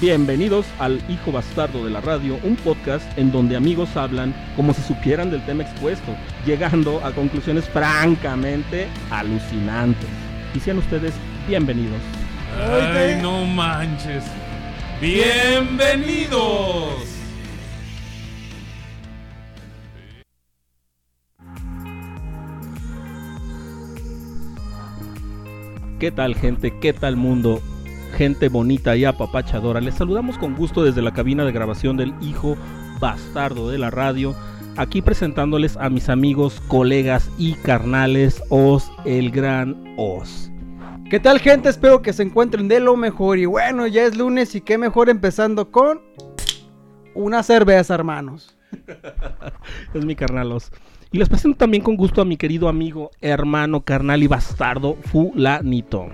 Bienvenidos al Hijo Bastardo de la Radio, un podcast en donde amigos hablan como si supieran del tema expuesto, llegando a conclusiones francamente alucinantes. Y sean ustedes bienvenidos. Ay, no manches. Bienvenidos. ¿Qué tal gente? ¿Qué tal mundo? Gente bonita y apapachadora. Les saludamos con gusto desde la cabina de grabación del Hijo Bastardo de la Radio. Aquí presentándoles a mis amigos, colegas y carnales Os, el gran Os. ¿Qué tal gente? Espero que se encuentren de lo mejor. Y bueno, ya es lunes y qué mejor empezando con una cerveza, hermanos. es mi carnal Os. Y les presento también con gusto a mi querido amigo, hermano, carnal y bastardo Fulanito.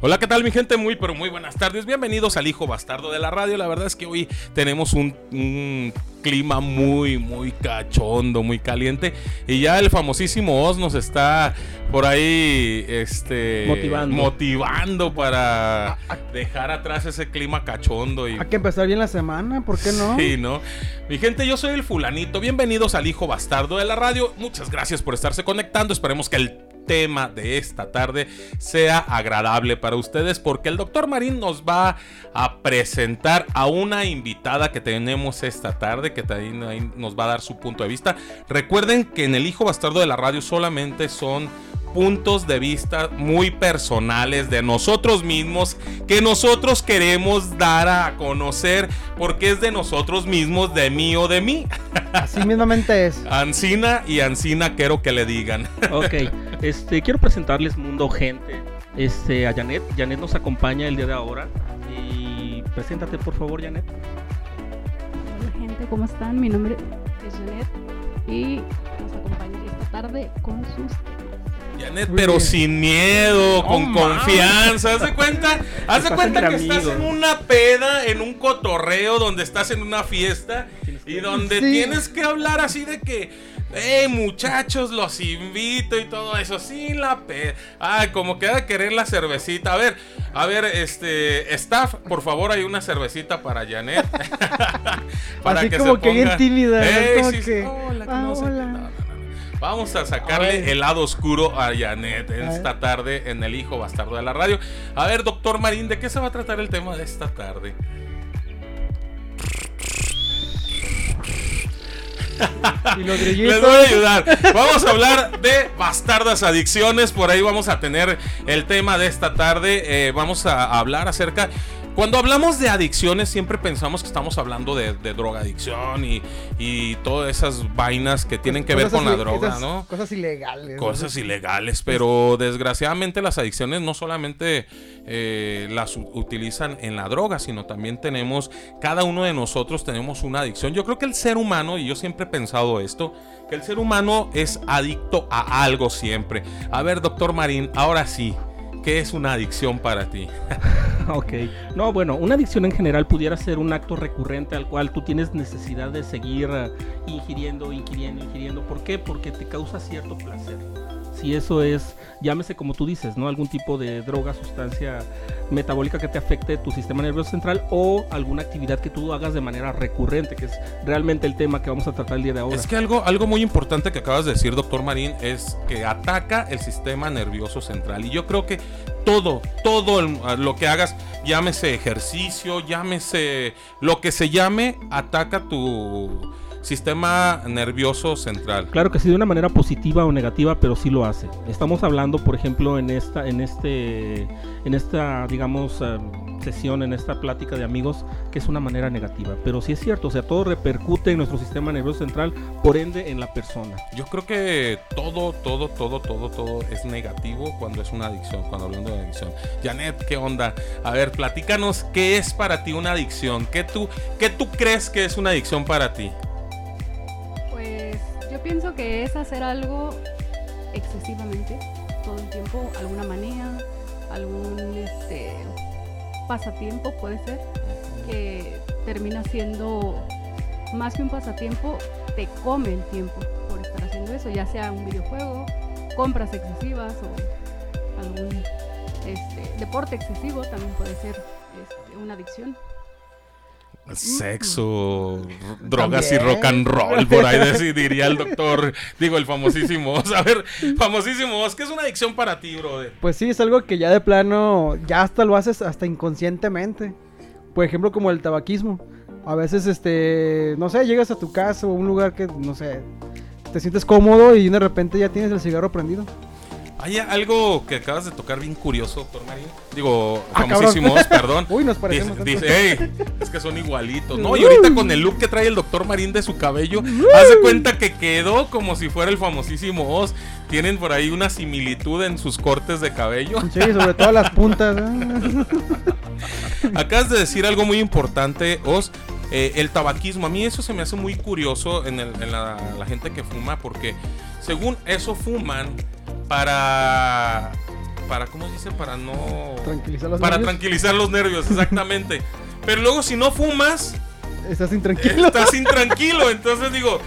Hola, ¿qué tal mi gente? Muy, pero muy buenas tardes. Bienvenidos al Hijo Bastardo de la Radio. La verdad es que hoy tenemos un, un clima muy, muy cachondo, muy caliente. Y ya el famosísimo Oz nos está por ahí este, Motivando. motivando para dejar atrás ese clima cachondo. Y... Hay que empezar bien la semana, ¿por qué no? Sí, ¿no? Mi gente, yo soy el fulanito. Bienvenidos al Hijo Bastardo de la Radio. Muchas gracias por estarse conectando. Esperemos que el tema de esta tarde sea agradable para ustedes porque el doctor Marín nos va a presentar a una invitada que tenemos esta tarde que también nos va a dar su punto de vista. Recuerden que en el Hijo Bastardo de la Radio solamente son puntos de vista muy personales de nosotros mismos que nosotros queremos dar a conocer porque es de nosotros mismos, de mí o de mí. Así mismamente es. Ancina y Ancina quiero que le digan. Ok, este, quiero presentarles mundo gente. Este, a Janet. Janet nos acompaña el día de ahora. Y preséntate por favor, Janet. Hola gente, ¿cómo están? Mi nombre es Janet y nos acompaña esta tarde con sus Janet, pero bien. sin miedo, con confianza. ¿Haz de cuenta? Haz de cuenta que estás en una peda, en un cotorreo, donde estás en una fiesta y donde Sí. tienes que hablar así de que, hey muchachos, los invito y todo eso. Sin la peda. Ay, como que ha de querer la cervecita. A ver, a ver, este, staff, por favor, hay una cervecita para Janet. Así como que bien tímida, sí, sí. que, Hola, ah, no hola. Vamos a sacarle el lado oscuro a Janet A esta tarde en el Hijo Bastardo de la Radio. A ver, doctor Marín, ¿de qué se va a tratar el tema de esta tarde? Y los Les voy a ayudar. Vamos a hablar de bastardas adicciones. Por ahí vamos a tener el tema de esta tarde. Eh, vamos a hablar acerca. Cuando hablamos de adicciones, siempre pensamos que estamos hablando de, de drogadicción y, y todas esas vainas que tienen que ver con la droga, esas ¿no? Cosas ilegales. ¿no? cosas ilegales, pero desgraciadamente las adicciones no solamente eh, las utilizan en la droga, sino también tenemos, cada uno de nosotros tenemos una adicción. Yo creo que el ser humano, y yo siempre he pensado esto, que el ser humano es adicto a algo siempre. A ver, doctor Marín, ahora sí, ¿qué es una adicción para ti? Ok. No, bueno, una adicción en general pudiera ser un acto recurrente al cual tú tienes necesidad de seguir eh, ingiriendo, ingiriendo, ingiriendo. ¿Por qué? Porque te causa cierto placer. Si eso es, llámese como tú dices, ¿no? Algún tipo de droga, sustancia metabólica que te afecte tu sistema nervioso central o alguna actividad que tú hagas de manera recurrente, que es realmente el tema que vamos a tratar el día de ahora. Es que algo, algo muy importante que acabas de decir, doctor Marín, es que ataca el sistema nervioso central. Y yo creo que todo, todo lo que hagas, llámese ejercicio, llámese lo que se llame, ataca tu sistema nervioso central. Claro que sí, de una manera positiva o negativa, pero sí lo hace. Estamos hablando, por ejemplo, en esta, en este, en esta, digamos, eh, sesión, en esta plática de amigos, que es una manera negativa. Pero sí es cierto, o sea, todo repercute en nuestro sistema nervioso central, por ende en la persona. Yo creo que todo, todo, todo, todo, todo es negativo cuando es una adicción, cuando hablando de adicción. Janet, ¿qué onda? A ver, platícanos, ¿qué es para ti una adicción? ¿Qué tú, qué tú crees que es una adicción para ti? Pues yo pienso que es hacer algo excesivamente todo el tiempo, alguna manía, algún este, pasatiempo puede ser, que termina siendo más que un pasatiempo, te come el tiempo por estar haciendo eso, ya sea un videojuego, compras excesivas o algún este, deporte excesivo también puede ser este, una adicción. Sexo, drogas y rock and roll, por ahí deci- diría el doctor, digo el famosísimo. Oz. A ver, famosísimo, Oz, ¿qué es una adicción para ti, brother? Pues sí, es algo que ya de plano, ya hasta lo haces hasta inconscientemente. Por ejemplo, como el tabaquismo. A veces, este, no sé, llegas a tu casa o a un lugar que, no sé, te sientes cómodo y de repente ya tienes el cigarro prendido. Hay algo que acabas de tocar bien curioso, doctor Marín. Digo, Ah, famosísimo, Oz, perdón. Uy, nos Dice, parecemos. tanto. dice, "Ey, es que son igualitos. No, y ahorita con el look que trae el doctor Marín de su cabello, hace cuenta que quedó como si fuera el famosísimo Oz. Tienen por ahí una similitud en sus cortes de cabello. Sí, sobre todo las puntas. ¿eh? Acabas de decir algo muy importante, Oz. eh, el tabaquismo. A mí eso se me hace muy curioso en, el- en la, la gente que fuma, porque según eso fuman para. para ¿Cómo se dice? Para no. Tranquilizar los para nervios. tranquilizar los nervios, exactamente. Pero luego si no fumas, Estás intranquilo. estás intranquilo. Entonces digo,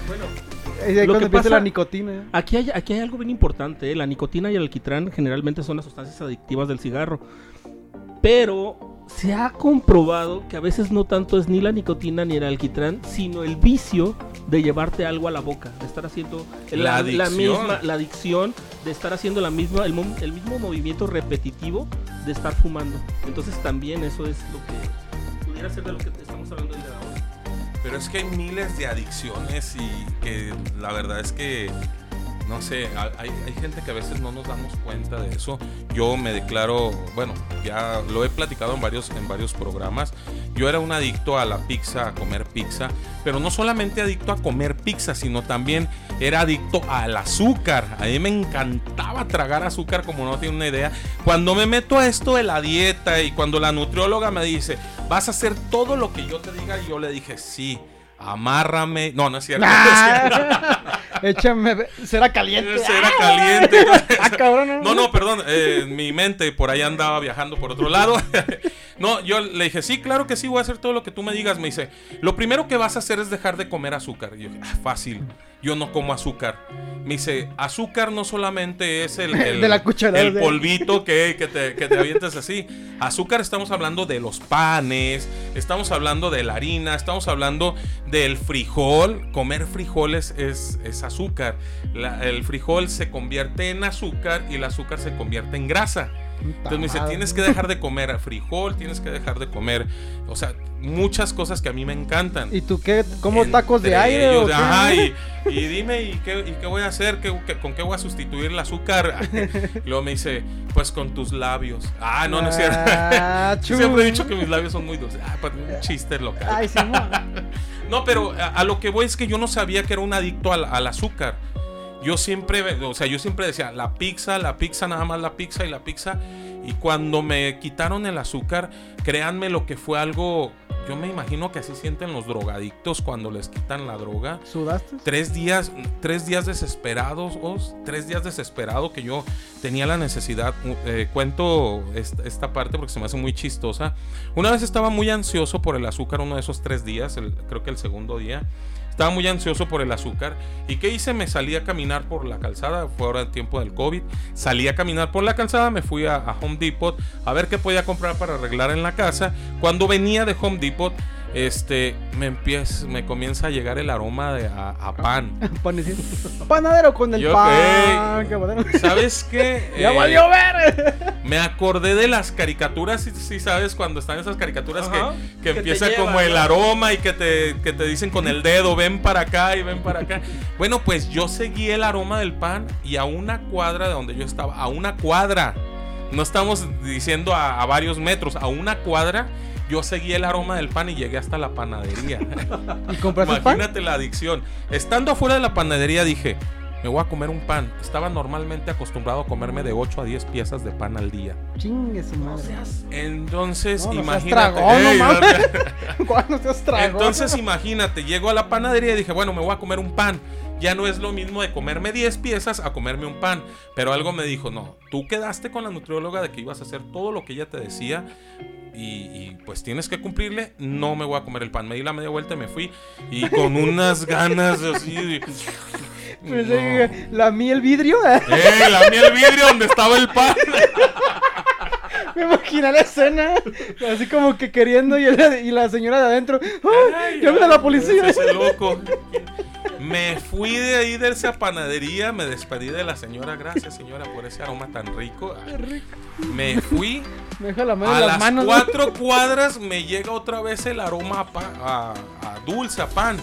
ahí Lo cuando que pasa- la nicotina. ¿eh? Aquí hay, aquí hay algo bien importante, ¿eh? la nicotina y el alquitrán generalmente son las sustancias adictivas del cigarro, pero se ha comprobado que a veces no tanto es ni la nicotina ni el alquitrán, sino el vicio de llevarte algo a la boca, de estar haciendo La adicción. misma, la adicción, de estar haciendo la misma, el, mo- el mismo movimiento repetitivo de estar fumando. Entonces también eso es lo que pudiera ser de lo que estamos hablando el día de ahora. Pero es que hay miles de adicciones y que la verdad es que, no sé, ha- hay, hay gente que a veces no nos damos cuenta de eso. Yo me declaro, bueno, ya lo he platicado en varios, en varios programas. Yo era un adicto a la pizza, a comer pizza, pero no solamente adicto a comer pizza, sino también era adicto al azúcar. A mí me encantaba tragar azúcar como no tiene una idea. Cuando me meto a esto de la dieta y cuando la nutrióloga me dice, vas a hacer todo lo que yo te diga, yo le dije, sí, amárrame. No, no es cierto. no es cierto. Ah, Échame. Será caliente. Era caliente. Ah, cabrón. No, no, perdón. eh, mi mente por ahí andaba viajando por otro lado. no, yo le dije, sí, claro que sí, voy a hacer todo lo que tú me digas. Me dice, lo primero que vas a hacer es dejar de comer azúcar. Y yo dije, ah, fácil. Yo no como azúcar. Me dice, azúcar no solamente es el, el- De la el polvito que, que te, que te avientes así. Azúcar estamos hablando de los panes, estamos hablando de la harina, estamos hablando del frijol. Comer frijoles es, es azúcar. La- el frijol se convierte en azúcar y el azúcar se convierte en grasa. Entonces me dice, tienes que dejar de comer frijol, tienes que dejar de comer, o sea, muchas cosas que a mí me encantan. ¿Y tú qué? ¿Cómo Entre tacos de aire? o ellos, qué? ajá, y, y dime, ¿y qué, y qué voy a hacer? ¿Qué, qué- con qué voy a sustituir el azúcar? Y luego me dice, pues con tus labios. Ah, no, no es cierto. Ah, siempre he dicho que mis labios son muy dulces. Ah, pues, un chiste local. Ay, sí, No, pero a, a lo que voy es que yo no sabía que era un adicto al, al azúcar. Yo siempre, o sea, yo siempre decía, la pizza, la pizza, nada más la pizza y la pizza. Y cuando me quitaron el azúcar, créanme lo que fue algo, yo me imagino que así sienten los drogadictos cuando les quitan la droga. ¿Sudaste? Tres días, tres días desesperados, Os, tres días desesperado que yo tenía la necesidad. eh, cuento esta, esta parte porque se me hace muy chistosa. Una vez estaba muy ansioso por el azúcar, uno de esos tres días, el- creo que el segundo día. Estaba muy ansioso por el azúcar. ¿Y qué hice? Me salí a caminar por la calzada. Fue ahora el tiempo del COVID. Salí a caminar por la calzada. Me fui a, a Home Depot a ver qué podía comprar para arreglar en la casa. Cuando venía de Home Depot, este, me empieza, me comienza a llegar el aroma de a, a pan. Panadero con el Yo, pan. ¿Sabes qué? ¡Ya Eh, valió ver! Me acordé de las caricaturas, si sí, sabes, cuando están esas caricaturas que- Ajá. que, empieza como el aroma y que te, que te dicen con el dedo, ven para acá y ven para acá. Bueno, pues yo seguí el aroma del pan y a una cuadra de donde yo estaba, a una cuadra, No estamos diciendo a, a varios metros, a una cuadra. Yo seguí el aroma del pan y llegué hasta la panadería. ¿Y compraste pan? Imagínate la adicción. Estando afuera de la panadería dije, me voy a comer un pan. Estaba normalmente acostumbrado a comerme de 8 a 10 piezas de pan al día. Chingue su No madre. seas. Entonces, No, no seas imagínate. tragón, no Ey, mames. ¿Cuándo seas tragón? Entonces, imagínate, llego a la panadería y dije, bueno, me voy a comer un pan. Ya no es lo mismo de comerme 10 piezas a comerme un pan. Pero algo me dijo, no, tú quedaste con la nutrióloga de que ibas a hacer todo lo que ella te decía. Y, y, pues tienes que cumplirle, no me voy a comer el pan. Me di la media vuelta y me fui. Y con unas ganas así de... No. eh, La mí el vidrio. ¡Eh! La mía el vidrio donde estaba el pan. Me imaginé la escena. Así como que queriendo y, el- y la señora de adentro. ¡Ay! ¡Llamen a la policía! Ese loco. Me fui de ahí de esa panadería, me despedí de la señora. Gracias, señora, por ese aroma tan rico. Qué rico. Me fui. Me deja la mano A las las manos. cuatro cuadras me llega otra vez el aroma a- a dulce, a pan.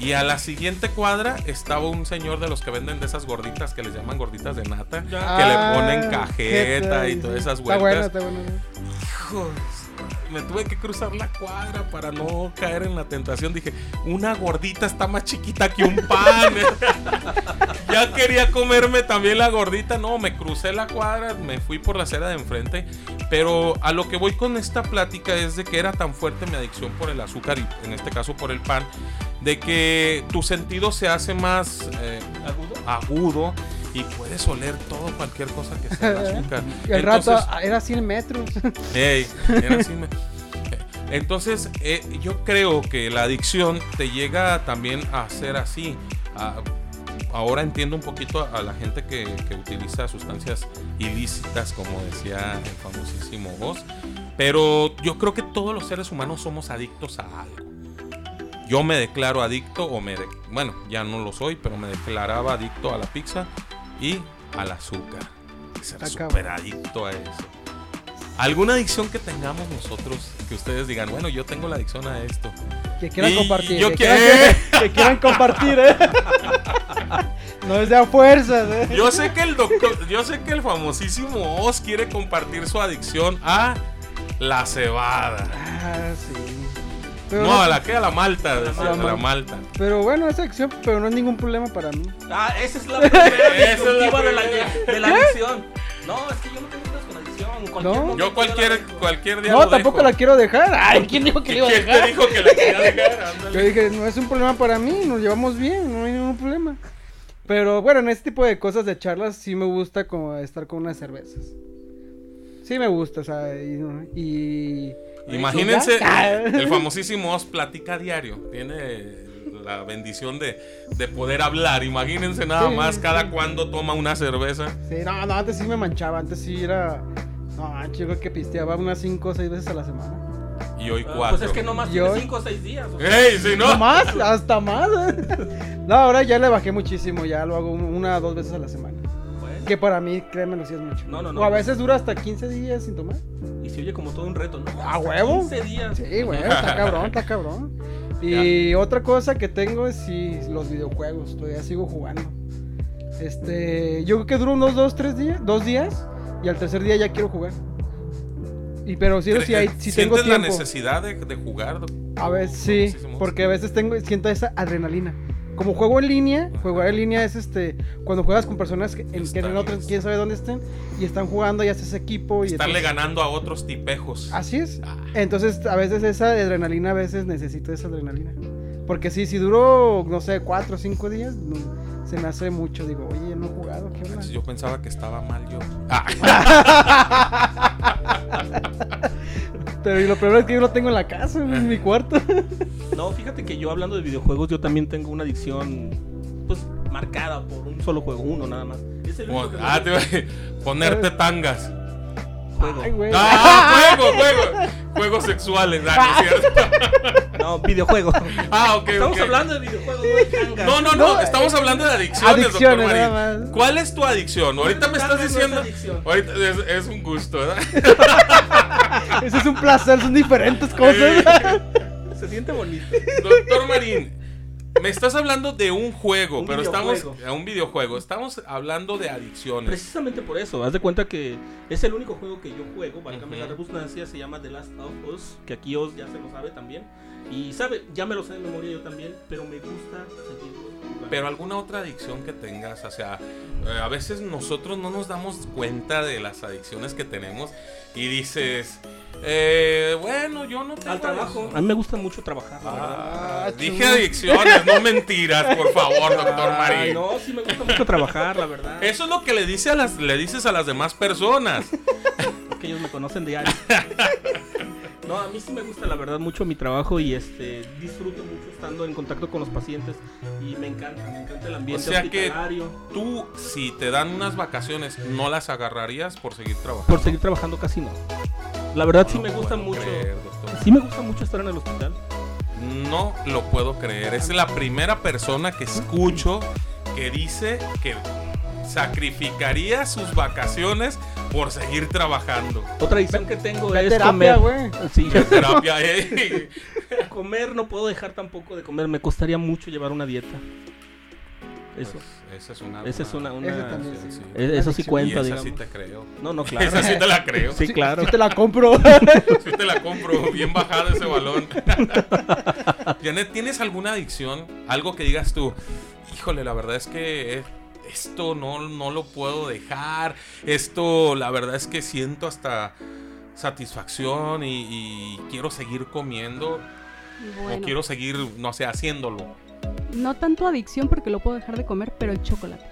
Y a la siguiente cuadra estaba un señor de los que venden de esas gorditas que les llaman gorditas de nata, que Ah, le ponen cajeta y todas esas Está bueno, vueltas. está bueno. Me tuve que cruzar la cuadra para no caer en la tentación. Dije, una gordita está más chiquita que un pan. ya quería comerme también la gordita. No, me crucé la cuadra, me fui por la acera de enfrente. Pero a lo que voy con esta plática es de que era tan fuerte mi adicción por el azúcar y en este caso por el pan, de que tu sentido se hace más eh, ¿Agudo? agudo y puedes oler todo, cualquier cosa que sea el azúcar. El rato Entonces, ah, era 100 metros. Era así, me- Entonces, eh, yo creo que la adicción te llega también a ser así. A- ahora entiendo un poquito a la gente que, que utiliza sustancias ilícitas, como decía el famosísimo Voz. Pero yo creo que todos los seres humanos somos adictos a algo. Yo me declaro adicto, o me. de- bueno, ya no lo soy, pero me declaraba adicto a la pizza y al azúcar. Ser súper adicto a eso. ¿Alguna adicción que tengamos nosotros que ustedes digan, bueno, yo tengo la adicción a esto? Que quieran Y compartir. yo que, quieran, que, que quieran compartir, ¿eh? No es de a fuerzas, ¿eh? Yo sé que el doctor, yo sé que el famosísimo Oz quiere compartir su adicción a la cebada. Ah, sí. Pero, No, a la que a la malta, la decía, malta. a la malta. pero bueno, esa acción, pero no es ningún problema para mí. Ah, esa es la primera Esa es la de la, de la adicción. No, es que yo no tengo pedos con adicción. Cualquier No. Yo cualquier, la cualquier día No, lo tampoco dejo. la quiero dejar. Ay, ¿quién dijo que le iba a ¿Quién te dejar? dijo que la quería dejar? Ándale. Yo dije, no es un problema para mí, nos llevamos bien, no hay ningún problema. Pero bueno, en este tipo de cosas de charlas sí me gusta como estar con unas cervezas. Sí me gusta, o sea, y... y- Imagínense, el famosísimo Oz platica diario. Tiene la bendición de, de poder hablar. Imagínense nada Sí, más sí. cada cuando toma una cerveza. Sí, no, no, antes sí me manchaba, antes sí era... No, creo que pisteaba unas 5 o 6 veces a la semana. Y hoy Ah, cuatro. Pues es que nomás tiene 5 o 6 días. o sea, ¡Ey, si no! No más, hasta más. No, ahora ya le bajé muchísimo, ya lo hago una o dos veces a la semana. Que para mí, créemelo, sí es mucho. No, no, no. O a veces dura hasta 15 días sin tomar. Y se oye como todo un reto, ¿no? ¿A huevo? 15 días. Sí, güey, está cabrón, está cabrón. Y otra cosa que tengo es sí, los videojuegos, todavía sigo jugando. Este, yo creo que duro unos dos, tres días, dos días, y al tercer día ya quiero jugar. Y pero sí, sí, hay, sí tengo ¿Sientes la tiempo. necesidad de, de jugar? A veces sí, porque a veces tengo, siento esa adrenalina. Como juego en línea, jugar en línea es este, cuando juegas con personas que, en, que en otros, quién sabe dónde estén, y están jugando y haces equipo. Y Estarle entonces- ganando a otros tipejos. Así es. Ah. Entonces, a veces esa adrenalina, a veces necesito esa adrenalina. Porque sí, si duró, no sé, cuatro o cinco días, no, se me hace mucho. Digo, oye, no he jugado, ¿qué onda? Yo pensaba que estaba mal yo. Ah, Pero y lo peor es que yo lo tengo en la casa, en mi cuarto. No, fíjate que yo hablando de videojuegos, yo también tengo una adicción, pues, marcada por un solo juego, uno nada más. Es el que ah, te iba a- ponerte tangas. juego. Ay, güey. Ah, juego, juego. Juegos sexuales, ah, no es cierto. No, videojuego. Ah, ok, Estamos hablando de videojuegos, no de tangas. No, no, no, estamos hablando de adicciones, adicciones, doctor Marín. nada más. ¿Cuál es tu adicción? Ahorita me estás no es diciendo. adicción. Ahorita es, es un gusto, ¿verdad? Eso es un placer, son diferentes cosas. Se siente bonito. Doctor Marín, Me estás hablando de un juego, Un pero videojuego. estamos a un videojuego. Estamos hablando de adicciones. Precisamente por eso, haz de cuenta que es el único juego que yo juego, válgame Ujú. la redundancia, se llama The Last of Us, que aquí Oz ya se lo sabe también. Y sabe, ya me lo sé de memoria yo también, pero me gusta jugando. Pero alguna otra adicción que tengas, o sea, eh, a veces nosotros no nos damos cuenta de las adicciones que tenemos y dices, eh, bueno, yo no tengo Al trabajo, a mí me gusta mucho trabajar. Ah, Ah, dije adicciones, no mentiras, por favor, doctor Ay, Marín. no, sí me gusta mucho trabajar, la verdad. Eso es lo que le, dice a las, le dices a las demás personas. que ellos me conocen diario. No, a mí sí me gusta la verdad mucho mi trabajo y este disfruto mucho estando en contacto con los pacientes y me encanta, me encanta el ambiente O sea que-. Tú, si te dan unas vacaciones, ¿no las agarrarías por seguir trabajando? Por seguir trabajando casi no. La verdad sí No me lo gusta mucho. creer. Sí me gusta mucho estar en el hospital. No lo puedo creer. Es la primera persona que escucho que dice que sacrificaría sus vacaciones por seguir trabajando. Otra adicción que tengo Ve a es terapia, comer. güey. Sí, Qué terapia, eh. comer no puedo dejar tampoco de comer. Me costaría mucho llevar una dieta. Eso. Pues, esa es una. Esa es una, una- Esa también, sí, Eso sí adicción. Y cuenta, esa digamos. sí te creo. No, no, claro. Esa sí te la creo. Sí, claro. Sí te la compro. Sí te la compro. Bien bajada ese balón. Janet, ¿tienes alguna adicción? Algo que digas tú, híjole, la verdad es que esto no, no lo puedo dejar. Esto, la verdad es que siento hasta satisfacción y, y quiero seguir comiendo. O quiero seguir, no sé, haciéndolo. no tanto adicción porque lo puedo dejar de comer, pero el chocolate.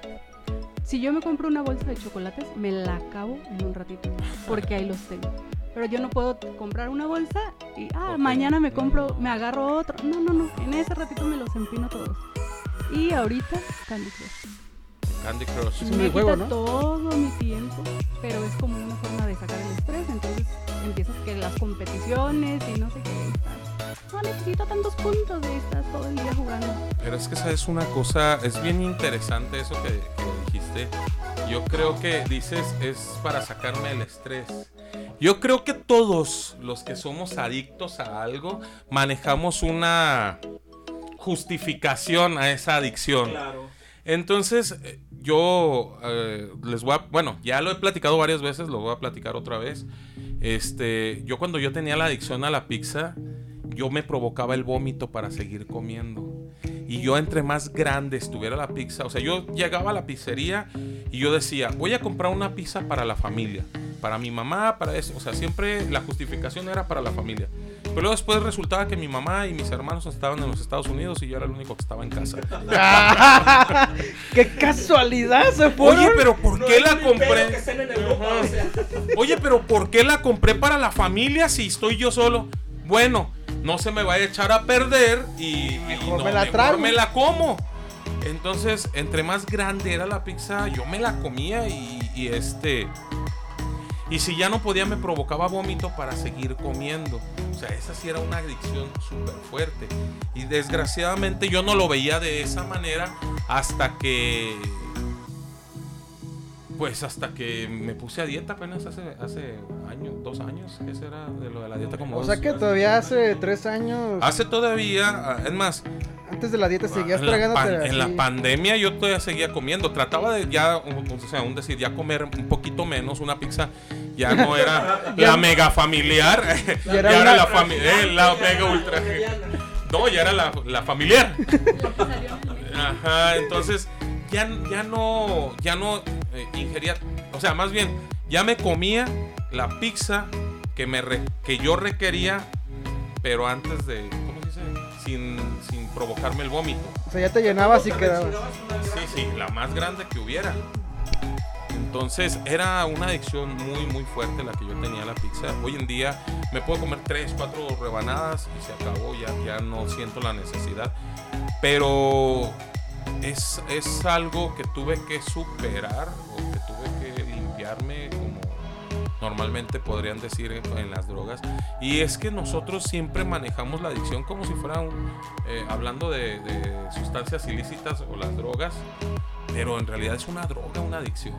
Si yo me compro una bolsa de chocolates, me la acabo en un ratito, porque ahí los tengo. Pero yo no puedo comprar una bolsa y, ah, mañana me compro, me agarro otro. No, no, no, en ese ratito me los empino todos. Y ahorita, Candy Crush. Candy Crush. un me quita ¿no? todo mi tiempo, pero es como una forma de sacar el estrés. Entonces empiezas que las competiciones y no sé qué. estás, No necesito tantos puntos de estás todo el día jugando. Pero es que sabes una cosa, es bien interesante eso que, que dijiste. Yo creo que dices es para sacarme el estrés. Yo creo que todos los que somos adictos a algo manejamos una justificación a esa adicción. Claro. Entonces, eh, yo eh, les voy a, bueno, ya lo he platicado varias veces, lo voy a platicar otra vez. Este, yo cuando yo tenía la adicción a la pizza, yo me provocaba el vómito para seguir comiendo. Y yo entre más grande estuviera la pizza, o sea, yo llegaba a la pizzería y yo decía, voy a comprar una pizza para la familia, para mi mamá, para eso. O sea, siempre la justificación era para la familia. Pero luego después resultaba que mi mamá y mis hermanos estaban en los Estados Unidos y yo era el único que estaba en casa. ¡Qué casualidad se! Oye, pero ¿por qué la compré? Europa, o sea. Oye, pero ¿por qué la compré para la familia si estoy yo solo? Bueno, no se me vaya a echar a perder y, y Mejor no, me la mejor trago. me la como. Entonces, entre más grande era la pizza, yo me la comía y, y este. Y si ya no podía, me provocaba vómito para seguir comiendo. O sea, esa sí era una adicción súper fuerte. Y desgraciadamente yo no lo veía de esa manera hasta que. Pues hasta que me puse a dieta apenas hace, hace años, dos años. ¿Qué será de lo de la dieta como O dos- sea que todavía hace tres años, Hace todavía, ah, es más, antes de la dieta, seguías en la, tragándote pan- en la pandemia yo todavía seguía comiendo. Trataba de ya, o sea, un decir, ya comer un poquito menos. Una pizza ya no era Ya- la mega familiar. Ya era, era una- la, fami- eh, la mega ultra. No, ya era la, la familiar. Ajá, entonces ya, ya no, ya no eh, ingería, o sea, más bien, ya me comía la pizza que, me re- que yo requería, pero antes de, ¿cómo se dice? Sin, sin provocarme el vómito. O sea, ya te llenabas y quedabas. Sí, sí, la más grande que hubiera. Entonces era una adicción muy, muy fuerte la que yo tenía a la pizza. Hoy en día me puedo comer 3, 4 rebanadas y se acabó, ya, ya no siento la necesidad. Pero es, es algo que tuve que superar o que tuve que limpiarme como normalmente podrían decir en, las drogas. Y es que nosotros siempre manejamos la adicción como si fuera un, eh, hablando de, de sustancias ilícitas o las drogas, pero en realidad es una droga, una adicción.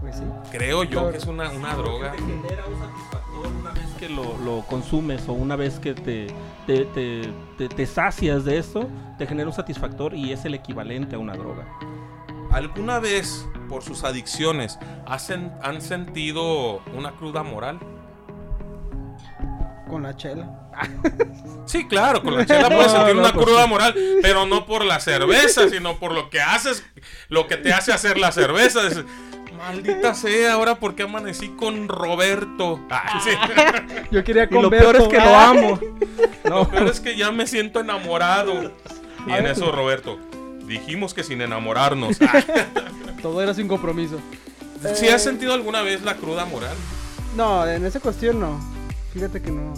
Pues sí. Creo yo Claro. que es una, una droga. Te genera un satisfactor una vez que lo, lo consumes o una vez que te, te, te, te- te sacias de esto, te genera un satisfactor y es el equivalente a una droga. ¿Alguna vez, por sus adicciones, hacen- han sentido una cruda moral? Con la chela. Sí, claro, con la chela puedes No, sentir no, una pues cruda sí. moral, pero no por la cerveza, sino por lo que haces, lo que te hace hacer la cerveza. Es, Maldita sea, ahora porque amanecí con Roberto. Ay, sí. Yo quería Y con lo peor es que lo amo. Lo No, peor es que ya me siento enamorado. Y en eso, Roberto, dijimos que sin enamorarnos. Ay, Todo era sin compromiso. ¿Sí has sentido alguna vez la cruda moral? No, en esa cuestión no. Fíjate que no.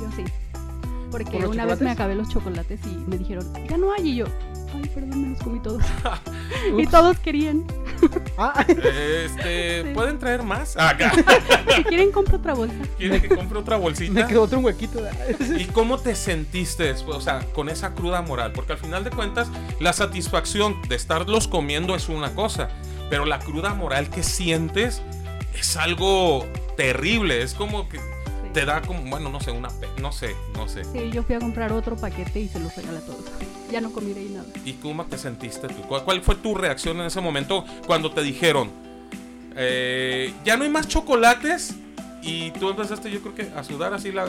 Yo sí. Porque ¿Con los una vez chocolates? me acabé los chocolates y me dijeron, ya no hay. Y yo, ay, perdón, me los comí todos. y todos querían. Ah, Este, Sí. ¿pueden traer más? Ah, Acá. Si quieren, compro otra bolsa. ¿Quieren que compre otra me bolsita? quedó otro huequito. ¿Y cómo te sentiste después, o sea, con esa cruda moral? Porque al final de cuentas, la satisfacción de estarlos comiendo es una cosa, pero la cruda moral que sientes es algo terrible. Es como que te da como, bueno, no sé, una, no sé, no sé. Sí, yo fui a comprar otro paquete y se los regalé a todos. Ya no comí de ahí nada. ¿Y cómo te sentiste tú? ¿Cuál, cuál fue tu reacción en ese momento cuando te dijeron, eh, ya no hay más chocolates? Y tú empezaste, yo creo que a sudar así la...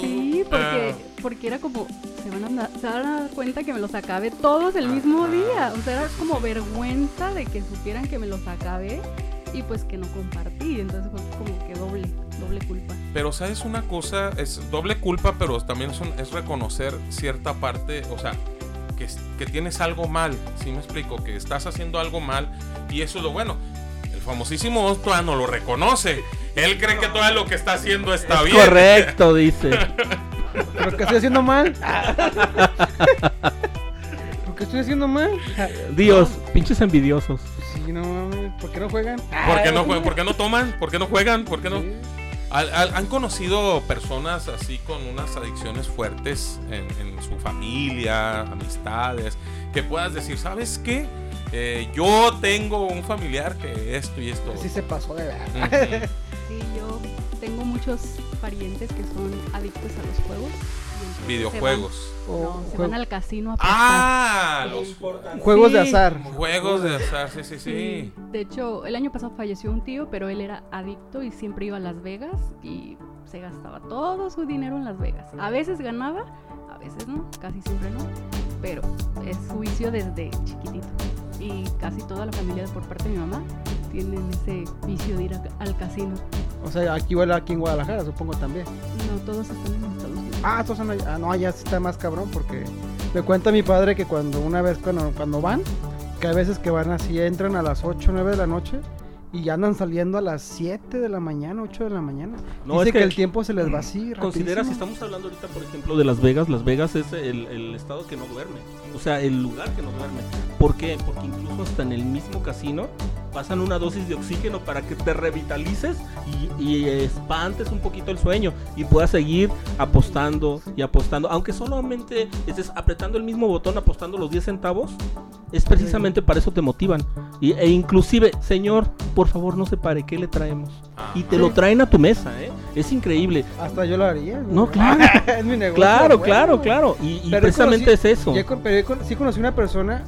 Sí, porque, Ah. porque era como, se van, a, se van a dar cuenta que me los acabé todos el mismo día. O sea, era como vergüenza de que supieran que me los acabé y pues que no compartí. Entonces fue como que doble, doble culpa. Pero sabes una cosa, es doble culpa, pero también es, un- es reconocer cierta parte, o sea, que, es- que tienes algo mal, ¿sí me explico? Que estás haciendo algo mal y eso es lo bueno. El famosísimo Otto no lo reconoce. Él cree que todo lo que está haciendo está es bien. correcto, dice. ¿Pero qué estoy haciendo mal? ¿Por qué estoy haciendo mal? Dios, pinches envidiosos. No mames. ¿Por qué no juegan? ¿Por qué no, jue- por qué no toman? ¿Por qué no juegan? ¿Por qué no? Sí. Al- al- ¿Han conocido personas así con unas adicciones fuertes en, en su familia, amistades, que puedas decir, ¿sabes qué? Eh, yo tengo un familiar que esto y esto. Sí se pasó de verdad. Ujú. Sí, yo tengo muchos parientes que son adictos a los juegos. Videojuegos. Se van, no, se van al casino a apostar. Ah, los Juegos de Sí. azar. juegos de azar, sí, sí, sí. Sí. De hecho, el año pasado falleció un tío, pero él era adicto y siempre iba a Las Vegas y se gastaba todo su dinero en Las Vegas. A veces ganaba, a veces no, casi siempre no, pero es su vicio desde chiquitito. Y casi toda la familia por parte de mi mamá tienen ese vicio de ir a- al casino. O sea, aquí igual aquí en Guadalajara, supongo también. No, todos están en. Ah, estos son. Ah, no, allá está más cabrón porque me cuenta mi padre que cuando una vez cuando, cuando van, que hay veces que van así, entran a las 8 o 9 de la noche y ya andan saliendo a las 7 de la mañana, 8 de la mañana. No, Dice es que, que- el tiempo se les va así. Considera, si estamos hablando ahorita, por ejemplo, de Las Vegas, Las Vegas es el, el estado que no duerme. O sea, el lugar que no duerme. ¿Por qué? Porque incluso hasta en el mismo casino pasan una dosis de oxígeno para que te revitalices y, y espantes un poquito el sueño y puedas seguir apostando y apostando. Aunque solamente estés apretando el mismo botón, apostando los 10 centavos, es precisamente para eso te motivan. Y, e inclusive, señor, por favor no se pare, ¿qué le traemos? Ah. Y te lo traen a tu mesa, ¿eh? Es increíble. Hasta yo lo haría. No, claro. es mi negocio. Claro, bueno. claro, claro. Y, precisamente es eso. Ya con- pero he con- sí conocí una persona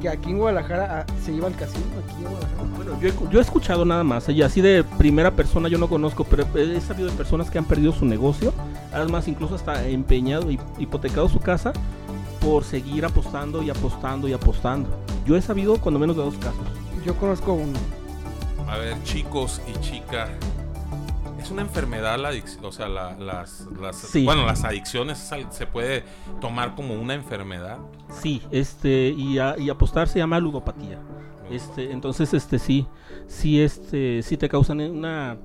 que aquí en Guadalajara ah, se iba al casino, aquí en Guadalajara. Bueno, yo he, yo he escuchado nada más, y así de primera persona yo no conozco, pero he sabido de personas que han perdido su negocio, además incluso hasta empeñado y hipotecado su casa por seguir apostando y apostando y apostando. Yo he sabido cuando menos de dos casos. Yo conozco uno. A ver, chicos y chicas. Es una enfermedad la adicción, o sea, la- las, las- Sí. bueno, las adicciones se puede tomar como una enfermedad. Sí, este, y, a- y apostar se llama ludopatía. Este, entonces, este sí, sí, este, sí te causan una,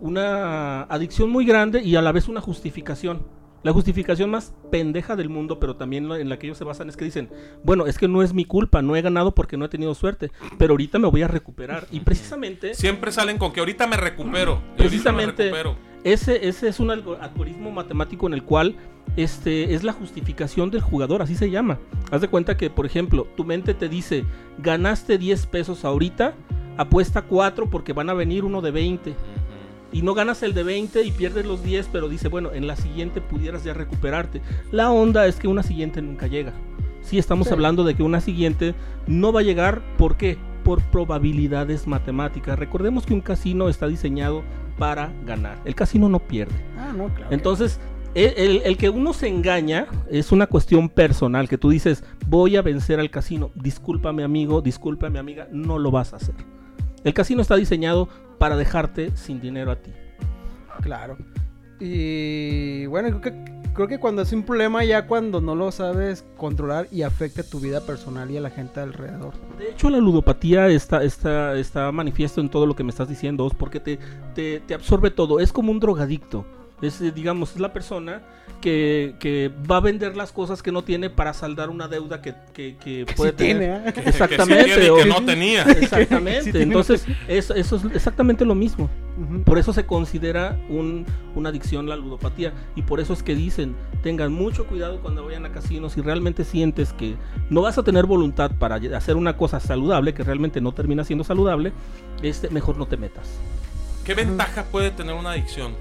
una adicción muy grande y a la vez una justificación. La justificación más pendeja del mundo, pero también en la que ellos se basan es que dicen, bueno, es que no es mi culpa, no he ganado porque no he tenido suerte, pero ahorita me voy a recuperar. Y precisamente Siempre salen con que ahorita me recupero. me Precisamente. recupero. ese, ese es un algo- algoritmo matemático en el cual este, es la justificación del jugador, así se llama. Haz de cuenta que, por ejemplo, tu mente te dice, ganaste 10 pesos ahorita, apuesta 4 porque van a venir uno de 20. Y no ganas el de 20 y pierdes los 10, pero dice, bueno, en la siguiente pudieras ya recuperarte. La onda es que una siguiente nunca llega. Sí estamos Sí. hablando de que una siguiente no va a llegar, ¿por qué? Por probabilidades matemáticas. Recordemos que un casino está diseñado para ganar. El casino no pierde. Ah, no, claro. Entonces, el, el- el que uno se engaña es una cuestión personal, que tú dices, voy a vencer al casino. Discúlpame amigo, discúlpame amiga, no lo vas a hacer. El casino está diseñado para dejarte sin dinero a ti. Claro. Y bueno, creo que, creo que cuando es un problema ya cuando no lo sabes controlar y afecta tu vida personal y a la gente alrededor. De hecho, la ludopatía está, está, está manifiesto en todo lo que me estás diciendo, porque te, te, te absorbe todo. Es como un drogadicto. Es, digamos, es la persona que, que va a vender las cosas que no tiene para saldar una deuda que, que, que puede Sí tener. tiene, ¿eh? Que- que sí Exactamente. tiene y o- que no tenía. Exactamente. Sí Entonces, eso, eso es exactamente lo mismo. Por eso se considera un- una adicción la ludopatía. Y por eso es que dicen, tengan mucho cuidado cuando vayan a casinos. Si realmente sientes que no vas a tener voluntad para hacer una cosa saludable, que realmente no termina siendo saludable, este, mejor no te metas. ¿Qué ventaja puede tener una adicción?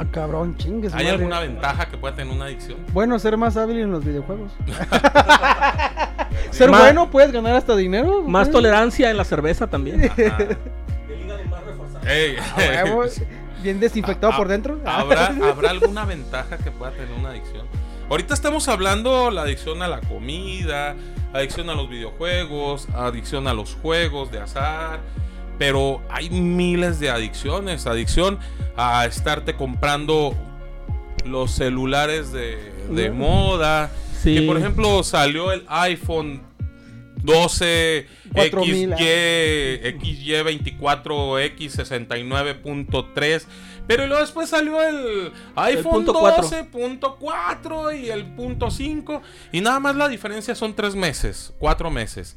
Ah, cabrón, chingues. ¿Hay madre. alguna ventaja que pueda tener una adicción? Bueno, ser más hábil en los videojuegos. ser Más- bueno, puedes ganar hasta dinero. Más tolerancia en la cerveza también. Ey. A huevo, Bien desinfectado Ah, por dentro. ¿Habrá, ¿Habrá alguna ventaja que pueda tener una adicción? Ahorita estamos hablando la adicción a la comida, adicción a los videojuegos, adicción a los juegos de azar, pero hay miles de adicciones. Adicción a estarte comprando los celulares de, de Mm. moda. Sí. Que por ejemplo salió el iPhone 12 4000, XY, XY24, X69.3. Pero luego después salió el iPhone punto cuatro. 12.4 y el punto 5. Y nada más la diferencia son tres meses, cuatro meses.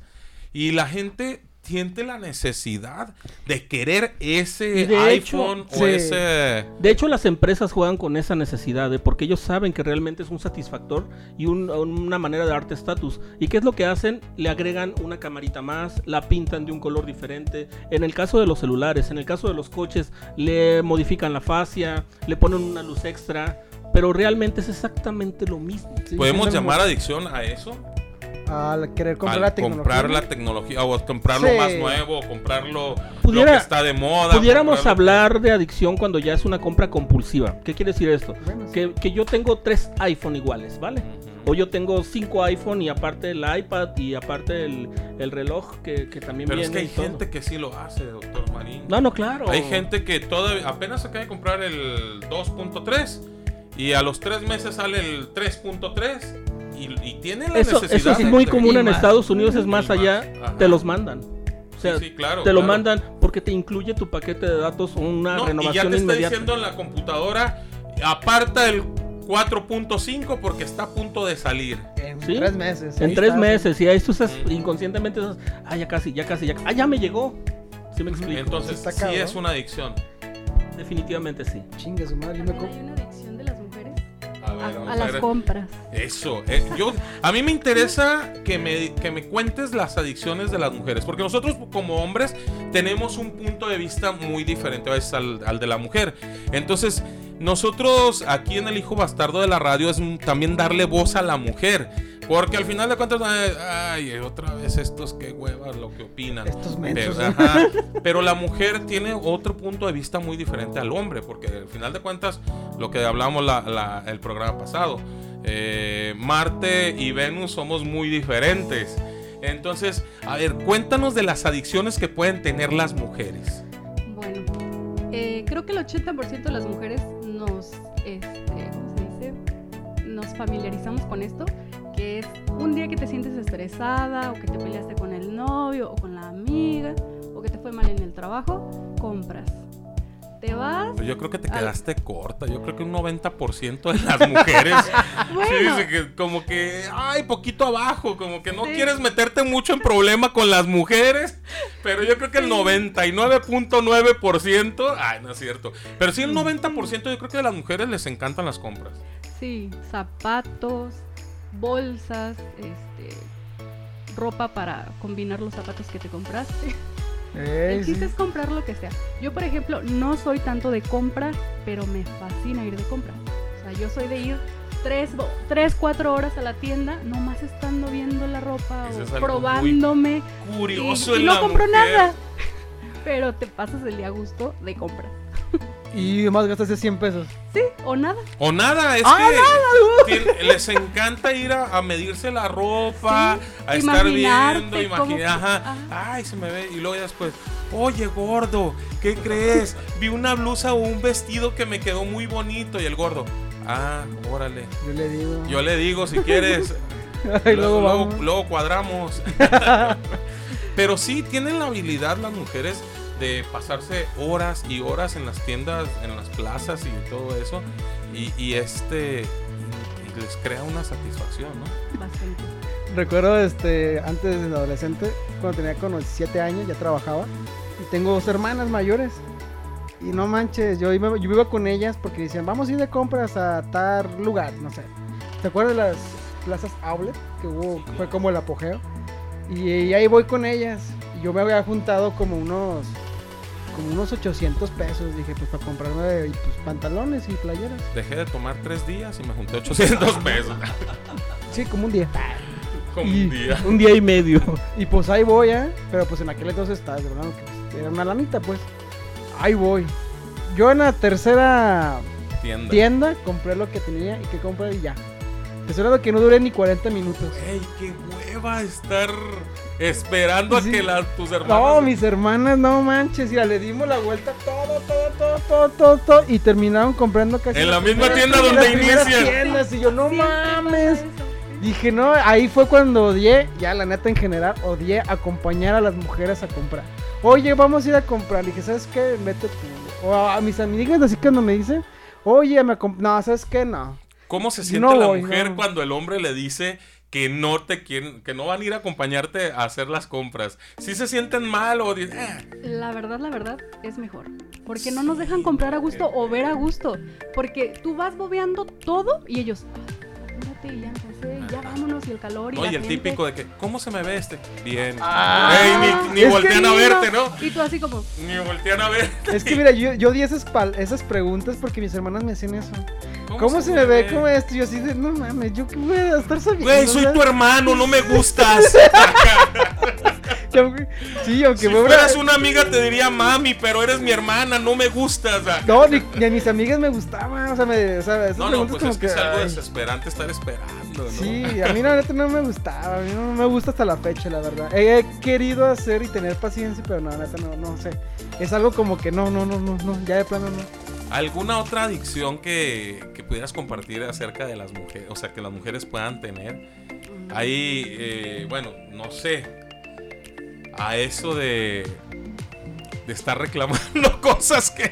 Y la gente siente la necesidad de querer ese de hecho, iPhone o sí. ese... De hecho, las empresas juegan con esa necesidad, de- porque ellos saben que realmente es un satisfactor y un- una manera de darte estatus. ¿Y qué es lo que hacen? Le agregan una camarita más, la pintan de un color diferente. En el caso de los celulares, en el caso de los coches, le modifican la fascia, le ponen una luz extra. Pero realmente es exactamente lo mismo. Sí, ¿Podemos llamar adicción a eso? Al querer comprar al la tecnología. comprar la tecnología o comprarlo Sí. más nuevo, o comprarlo Pudiera- lo que está de moda. Pudiéramos comprarlo- hablar de adicción cuando ya es una compra compulsiva. ¿Qué quiere decir esto? Bueno, sí. Que, que yo tengo tres iPhone iguales, ¿vale? O yo tengo cinco iPhone y aparte el iPad y aparte el, el reloj que, que también Pero es viene que hay todo. gente que sí lo hace, doctor Marín. No, no, claro. Hay gente que todavía apenas acaba de comprar el 2.3 y a los tres meses sale el 3.3 y, y tiene la Eso, necesidad. eso es de- muy de- común en más. Estados Unidos, es más más, allá, ajá. te los mandan. O sea, Sí, sí, claro, te lo claro. mandan porque te incluye tu paquete de datos una No, y ya renovación te está inmediata. diciendo en la computadora, aparta el 4.5 porque está a punto de salir. En ¿Sí? tres meses. En tres está, meses, y ahí tú estás Mm. inconscientemente, estás, ah, ya casi, ya casi, ya, ah, ya me llegó. ¿Sí me explico? Entonces, sí es una adicción. Definitivamente sí. Chingue su madre. yo me A ver, a, vamos a a las ver. compras. Eso, eh, yo, a mí me interesa que me, que me cuentes las adicciones de las mujeres, porque nosotros como hombres tenemos un punto de vista muy diferente a veces al, al de la mujer. Entonces, nosotros aquí en El Hijo Bastardo de la Radio es también darle voz a la mujer, porque al final de cuentas, ay, otra vez estos que huevas lo que opinan. Estos Pero, mensos. ajá, pero la mujer tiene otro punto de vista muy diferente al hombre, porque al final de cuentas, lo que hablamos la- la- el programa pasado, eh, Marte y Venus somos muy diferentes. Entonces, a ver, cuéntanos de las adicciones que pueden tener las mujeres. Bueno, eh, creo que el 80% de las mujeres nos, este, ¿cómo se dice? Nos familiarizamos con esto, que es un día que te sientes estresada o que te peleaste con el novio o con la amiga o que te fue mal en el trabajo, compras. Te vas, Pues yo creo que te quedaste corta. Yo creo que un 90% de las mujeres sí Bueno. dice que como que, ay, poquito abajo, como que no Sí. quieres meterte mucho en problema con las mujeres, pero yo creo que el 99.9%, ay, no es cierto, pero sí el 90% yo creo que a las mujeres les encantan las compras. sí, zapatos, bolsas, este, ropa para combinar los zapatos que te compraste. Ey, El chiste sí. es comprar lo que sea. Yo, por ejemplo, no soy tanto de compra, pero me fascina ir de compra. O sea, yo soy de ir tres, tres cuatro horas a la tienda, nomás estando viendo la ropa Eso o es algo probándome. Y, Curioso y en no la compro mujer. nada. Pero te pasas el día a gusto de compra. Y más gastaste 100 pesos. Sí, o nada. O nada, es Ah, que tien- les encanta ir a, a medirse la ropa, Sí, a estar viendo, imaginar, ajá, ajá. ay, se me ve, y luego ya después, oye, gordo, ¿qué crees? Vi una blusa o un vestido que me quedó muy bonito, y el gordo, ah, órale, Yo le digo. yo le digo, si quieres, Ay, luego, luego luego, luego cuadramos. Pero sí tienen la habilidad las mujeres de pasarse horas y horas en las tiendas, en las plazas y todo eso. Y, y este y les crea una satisfacción, ¿no? Bastante. Recuerdo este, antes de adolescente, cuando tenía como 7 años, ya trabajaba. Y tengo dos hermanas mayores. Y no manches, yo iba, yo iba con ellas porque decían, vamos a ir de compras a tal lugar, no sé. ¿Te acuerdas de las plazas outlet? Que hubo, fue como el apogeo. Y, y ahí voy con ellas. Y yo me había juntado como unos como unos 800 pesos. Dije, pues para comprarme pues, pantalones y playeras. Dejé de tomar tres días y me junté 800 pesos. Sí, como un día. Como Y- un día. Un día y medio. Y pues ahí voy, ¿eh? Pero pues en aquel entonces estaba, de verdad, que pues, era una lanita, pues. Ahí voy. Yo en la tercera Tienda. tienda compré lo que tenía y que compré y ya. Te estoy que no duré ni 40 minutos. Ey, qué hueva estar esperando a que la- tus hermanas. No, mis hermanas, no manches, ya le dimos la vuelta todo, todo, todo, todo, todo, todo y terminaron comprando casi En la misma tienda en donde inician. tiendas, y yo, no mames. Dije, no, ahí fue cuando odié, ya la neta en general, odié acompañar a las mujeres a comprar. Oye, vamos a ir a comprar. Le dije, ¿sabes qué? Vete tú. O a, a mis amigas así cuando me dicen, oye, me No, ¿sabes qué? No. ¿Cómo se siente no la voy, mujer no. cuando el hombre le dice que no te quieren, que no van a ir a acompañarte a hacer las compras? Si se sienten mal o dicen, "Ah, La verdad, la verdad, es mejor. Porque no nos dejan comprar a gusto o ver a gusto. Porque tú vas bobeando todo y ellos, "Ah, apúrate, ya empecé, ya vámonos, y el calor y no, y el gente". típico de que, ¿cómo se me ve este? Bien. Ah, Ey, ni ni voltean a verte, ¿no? Y tú así como, Ni voltean a ver. Es que mira, yo, yo di esas, pal- esas preguntas porque mis hermanas me hacían eso. ¿Cómo, se, me ve? ¿Cómo esto? Y yo así de, no mames, yo qué voy a estar sabiendo. Güey, soy tu hermano, no me gustas. que aunque- sí, aunque si fueras una amiga te diría mami, pero eres mi hermana, no me gustas. No, ni, ni a mis amigas me gustaba, o sea, me, o sea, esas No, no, pues como es que es algo ay. desesperante estar esperando, ¿no? Sí, a mí la neta no me gustaba, a mí no me gusta hasta la fecha, la verdad. He querido hacer y tener paciencia, pero no, la neta no, no sé. Es algo como que no, no, no, no, no, ya de plano no. ¿Alguna otra adicción que, que pudieras compartir acerca de las mujeres? O sea, que las mujeres puedan tener. Ahí, eh, bueno, no sé. A eso de. De estar reclamando cosas que.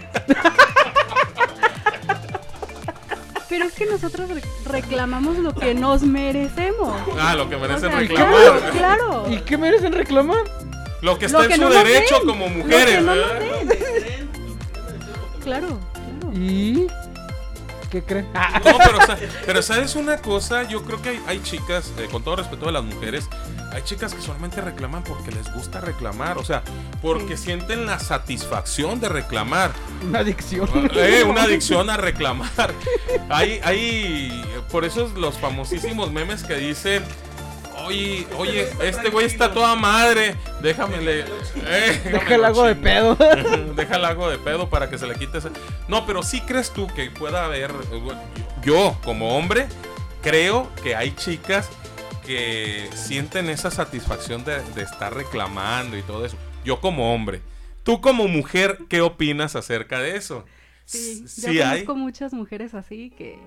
pero es que nosotros re- reclamamos lo que nos merecemos. Ah, lo que O merecen sea, reclamar. claro, claro. ¿Y qué merecen reclamar? Lo que Lo está que en su no derecho den. como Lo que mujeres. no nos ¿verdad? den. Claro, claro. ¿Y qué creen? No, pero, o sea, pero sabes una cosa, yo creo que hay, hay chicas, eh, con todo respeto de las mujeres, hay chicas que solamente reclaman porque les gusta reclamar, o sea, porque Sí. sienten la satisfacción de reclamar. una adicción. Eh, una adicción a reclamar. Hay, hay, por eso es los famosísimos memes que dicen, oye, oye, este güey está toda madre, déjame le, eh, Deja el de chingo". pedo. Déjale algo de pedo para que se le quite ese. No, pero sí crees tú que pueda haber. eh, Yo, como hombre, creo que hay chicas que sienten esa satisfacción de, de estar reclamando y todo eso. Yo, como hombre. Tú, como mujer, ¿qué opinas acerca de eso? Sí, yo sí hay. conozco muchas mujeres así que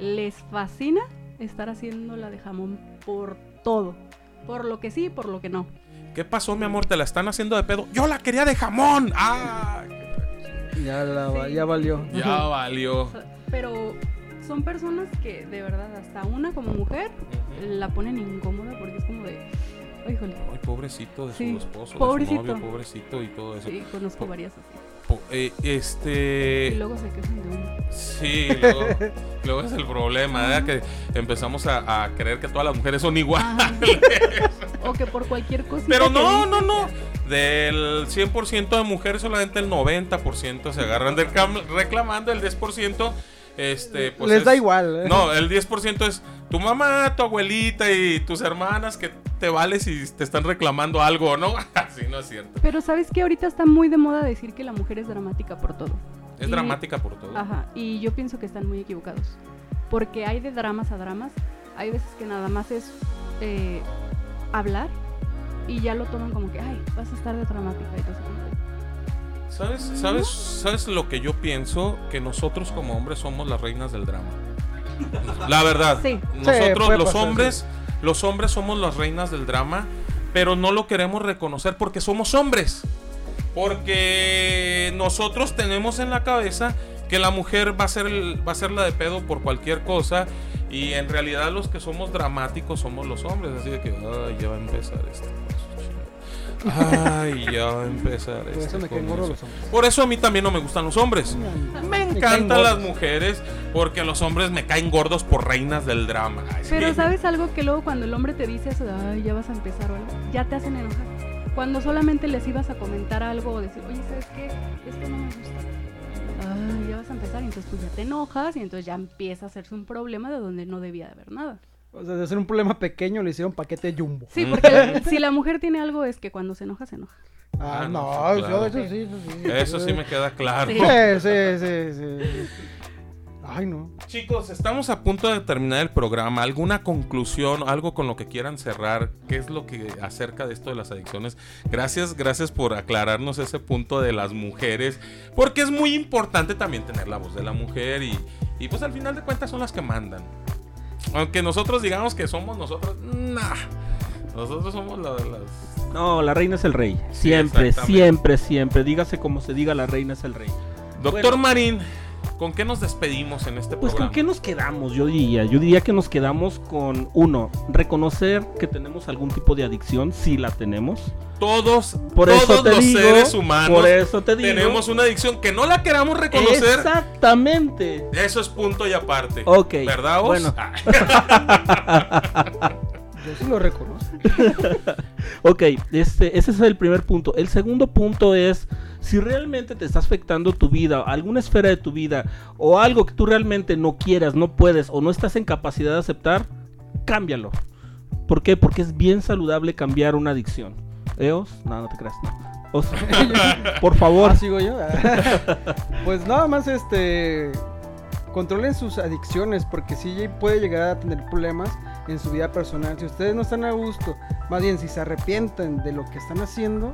les fascina estar haciendo la de jamón por todo. Por lo que sí, por lo que no. ¿Qué pasó, mi amor? ¿Te la están haciendo de pedo? Yo la quería de jamón. ¡Ah! Ya, la- Sí. ya valió. Ya valió. Pero son personas que de verdad hasta una como mujer la ponen incómoda porque es como de, "Ay, híjole, Ay, pobrecito de su Sí, esposo, de pobrecito. su novio, pobrecito y todo eso. sí, conozco varias así. Po- eh, este. Y luego se quejan de uno. Sí, luego, luego es el problema, ¿verdad? Que empezamos a, a creer que todas las mujeres son iguales. O que por cualquier cosa. Pero no, no, no. del 100% de mujeres, solamente el 90% se agarran del reclamando, el 10% este, pues Les es- da igual. ¿eh? No, el 10% es tu mamá, tu abuelita y tus hermanas que te vales y te están reclamando algo, ¿no? Así no es cierto. Pero sabes que ahorita está muy de moda decir que la mujer es dramática por todo. Es Y- dramática por todo. Ajá, y yo pienso que están muy equivocados. Porque hay de dramas a dramas. Hay veces que nada más es eh, hablar y ya lo toman como que, ay, vas a estar de dramática y todo eso. ¿Sabes, sabes, ¿Sabes lo que yo pienso? Que nosotros como hombres somos las reinas del drama. La verdad. Sí. Nosotros los pasar, hombres, los hombres somos las reinas del drama, pero no lo queremos reconocer porque somos hombres. Porque nosotros tenemos en la cabeza que la mujer va a ser el- va a ser la de pedo por cualquier cosa y en realidad los que somos dramáticos somos los hombres, así de que ay, ya va a empezar esto. Ay, ya va a empezar Por eso me con caen gordos los hombres. Por eso a mí también no me gustan los hombres. Me encantan las mujeres porque los hombres me caen gordos por reinas del drama. Ay, Pero sí. sabes algo que luego cuando el hombre te dice eso, de, ay, ya vas a empezar o algo, ya te hacen enojar. Cuando solamente les ibas a comentar algo o decir, oye, ¿sabes qué? Esto no me gusta. Ay, ya vas a empezar y entonces tú ya te enojas y entonces ya empieza a hacerse un problema de donde no debía de haber nada. O sea, de ser un problema pequeño le hicieron paquete jumbo. Sí, porque si la mujer tiene algo es que cuando se enoja, se enoja. Ah, Ah, no, eso sí, eso sí. Eso sí me queda claro. Sí. Sí, sí, sí, sí. Ay, no. Chicos, estamos a punto de terminar el programa. ¿Alguna conclusión, algo con lo que quieran cerrar? ¿Qué es lo que acerca de esto de las adicciones? Gracias, gracias por aclararnos ese punto de las mujeres, porque es muy importante también tener la voz de la mujer y, y pues al final de cuentas son las que mandan. Aunque nosotros digamos que somos nosotros, nah. Nosotros somos la las... No, la reina es el rey. Siempre, siempre, siempre. Dígase como se diga, la reina es el rey. Doctor Bueno. Marín, ¿con qué nos despedimos en este Pues programa? con qué nos quedamos, yo diría. Yo diría que nos quedamos con uno, reconocer que tenemos algún tipo de adicción, si la tenemos. Todos, Por todos eso te los digo, seres humanos por eso te digo. tenemos una adicción que no la queramos reconocer. Exactamente. Eso es punto y aparte. Ok, ¿Verdad vos? bueno. Ah, Yo sí lo reconozco. Ok, este, ese es el primer punto. El segundo punto es si realmente te está afectando tu vida, alguna esfera de tu vida, o algo que tú realmente no quieras, no puedes, o no estás en capacidad de aceptar, cámbialo. ¿Por qué? Porque es bien saludable cambiar una adicción. ¿Eos? No, no te creas. no. Os- por favor. Ah, sigo yo. pues nada más este controlen sus adicciones porque sí puede llegar a tener problemas en su vida personal. Si ustedes no están a gusto, más bien si se arrepienten de lo que están haciendo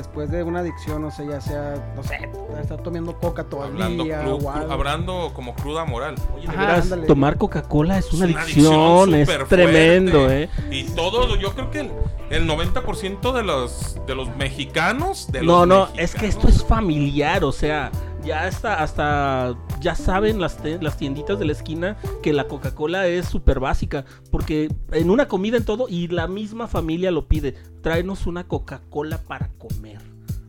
después de una adicción, o sea, ya sea, no sé, estar tomando coca todo el hablando, día cru- o algo. hablando como cruda moral. Oye, Ajá, ándale. tomar Coca-Cola es una Es una adicción, es tremendo, fuerte. ¿eh? Y todo, yo creo que el, el 90% de los, de los mexicanos. De No, los no, es que esto es familiar, o sea, ya hasta, hasta ya saben las, las tienditas de la esquina que la Coca-Cola es súper básica, porque en una comida en todo y la misma familia lo pide, tráenos una Coca-Cola para comer.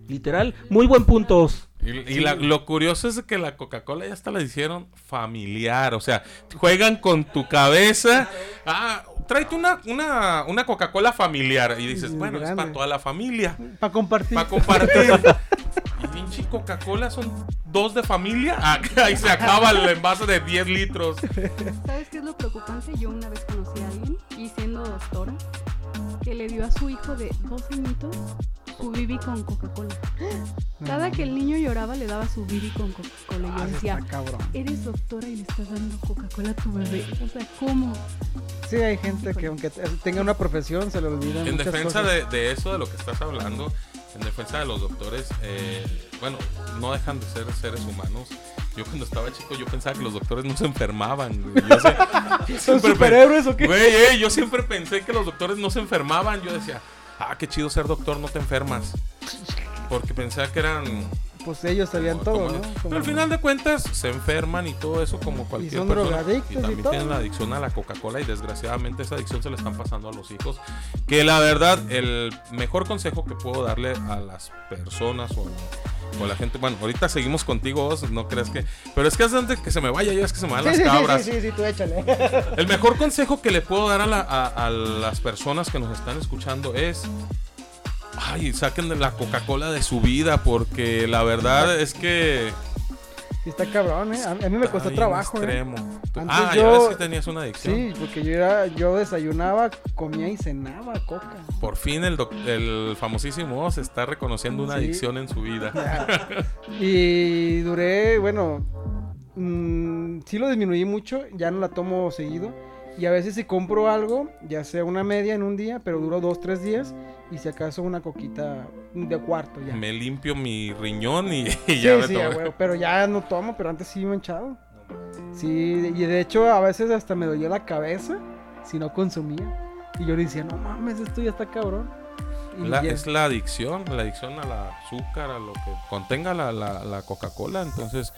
Literal, muy buen punto. Os. Y, la- lo curioso es que la Coca-Cola ya hasta la hicieron familiar. O sea, juegan con tu cabeza. Ah, tráete una, una, una Coca-Cola familiar. Y dices, bueno, es para toda la familia. Para compartir. Para compartir. Pinche Coca-Cola son dos de familia. Ah, ahí se acaba el envase de 10 litros. ¿Sabes qué es lo preocupante? Yo una vez conocí a alguien, y siendo doctora, que le dio a su hijo de dos añitos su bibi con Coca-Cola. Cada que el niño lloraba le daba su bibi con Coca-Cola. Y Ah, yo sí decía, eres doctora y le estás dando Coca-Cola a tu bebé. O sea, ¿cómo? Sí, hay gente que aunque te- tenga una profesión se le olvidan En defensa cosas. de, de eso, de lo que estás hablando, en defensa de los doctores, eh, bueno, no dejan de ser seres humanos. Yo cuando estaba chico yo pensaba que los doctores no se enfermaban. güey. Yo, sé- yo ¿Son superhéroes o qué? Güey, eh, yo siempre pensé que los doctores no se enfermaban. Yo decía, ah, qué chido ser doctor, no te enfermas. Porque pensaba que eran... Pues ellos sabían todo, ¿no? Pero al final de cuentas se enferman y todo eso como cualquier son persona. drogadictos y y también todo. tienen la adicción a la Coca-Cola y desgraciadamente esa adicción se le están pasando a los hijos. Que la verdad, el mejor consejo que puedo darle a las personas o, o a la gente, bueno, ahorita seguimos contigo, vos, no crees que... Pero es que antes de que se me vaya, ya es que se me van Sí, las sí, cabras. sí, sí, sí, tú échale. El mejor consejo que le puedo dar a, la- a- a las personas que nos están escuchando es ay, saquen la Coca-Cola de su vida porque la verdad es que Sí, está cabrón, ¿eh? A, mí me costó trabajo, ¿eh? extremo. Tú- Antes ah, ya yo- ves que tenías una adicción. Sí, porque yo, era, yo desayunaba, comía y cenaba coca. Por fin el, el famosísimo Oz está reconociendo una Sí. adicción en su vida. Y duré, bueno, mm, sí lo disminuí mucho, ya no la tomo seguido. Y a veces si compro algo, ya sea una media en un día, pero duró dos, tres días. Y si acaso una coquita de cuarto ya. Me limpio mi riñón y, y Sí, ya me sí, tomo. huevo, pero ya no tomo, pero antes sí me he echado. Sí, y de hecho a veces hasta me dolía la cabeza si no consumía. Y yo le decía, no mames, esto ya está cabrón. La- es la adicción, la adicción al azúcar, a lo que contenga la, la- la Coca-Cola. Entonces,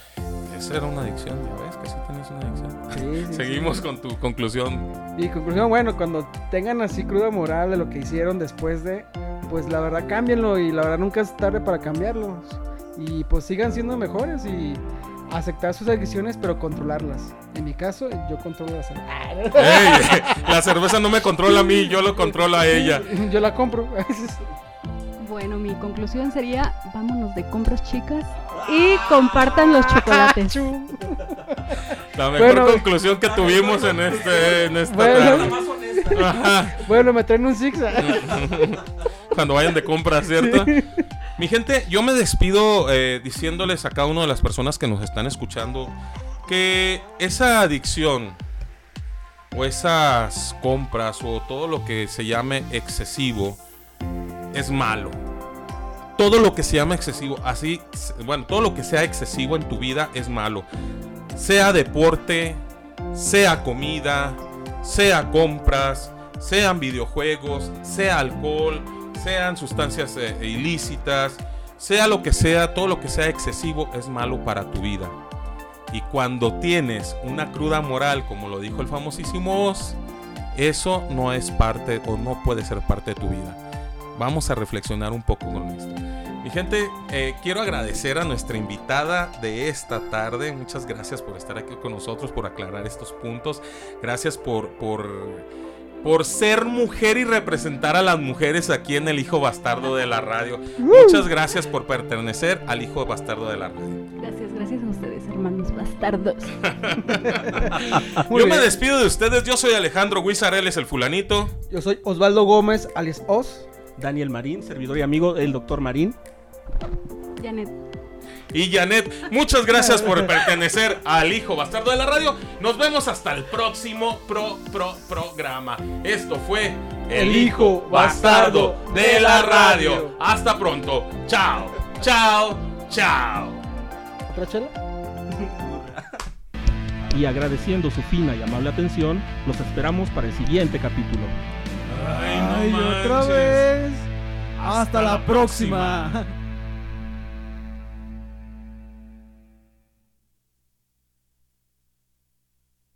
esa era una adicción, ya ves que sí tenías una adicción. Sí, sí, Seguimos sí. con tu conclusión. Y conclusión, bueno, cuando tengan así cruda moral de lo que hicieron después de, pues la verdad cámbienlo y la verdad nunca es tarde para cambiarlos. Y pues sigan siendo mejores y aceptar sus adicciones pero controlarlas. En mi caso, yo controlo las Ey, la cerveza no me controla a mí, yo lo controlo a ella. Yo la compro. Bueno, mi conclusión sería, vámonos de compras chicas y compartan los chocolates. La mejor Bueno. conclusión que tuvimos en este en esta Bueno. tarde. Bueno, me traen un six. Cuando vayan de compras, ¿cierto? Mi gente, yo me despido eh, diciéndoles a cada una de las personas que nos están escuchando que esa adicción o esas compras o todo lo que se llame excesivo es malo. Todo lo que se llama excesivo, así, bueno, todo lo que sea excesivo en tu vida es malo. Sea deporte, sea comida, sea compras, sean videojuegos, sea alcohol, sean sustancias eh, ilícitas, sea lo que sea, todo lo que sea excesivo es malo para tu vida. Y cuando tienes una cruda moral, como lo dijo el famosísimo Oz, eso no es parte o no puede ser parte de tu vida. Vamos a reflexionar un poco con esto. Mi gente, eh, quiero agradecer a nuestra invitada de esta tarde. Muchas gracias por estar aquí con nosotros, por aclarar estos puntos. Gracias por, por, por ser mujer y representar a las mujeres aquí en el Hijo Bastardo de la Radio. Muchas gracias por pertenecer al Hijo Bastardo de la Radio. Gracias, gracias a ustedes, hermanos bastardos. Yo me despido de ustedes. Yo soy Alejandro Guizareles, el fulanito. Yo soy Osvaldo Gómez, alias Oz. Daniel Marín, servidor y amigo del doctor Marín. Janet, Y Janet, muchas gracias por pertenecer al Hijo Bastardo de la Radio. Nos vemos hasta el próximo pro, pro, programa. Esto fue El Hijo Bastardo de la Radio. Hasta pronto. Chao, chao, chao. ¿Otra chela? Y agradeciendo su fina y amable atención, los esperamos para el siguiente capítulo. Ay, otra vez. Hasta, la próxima.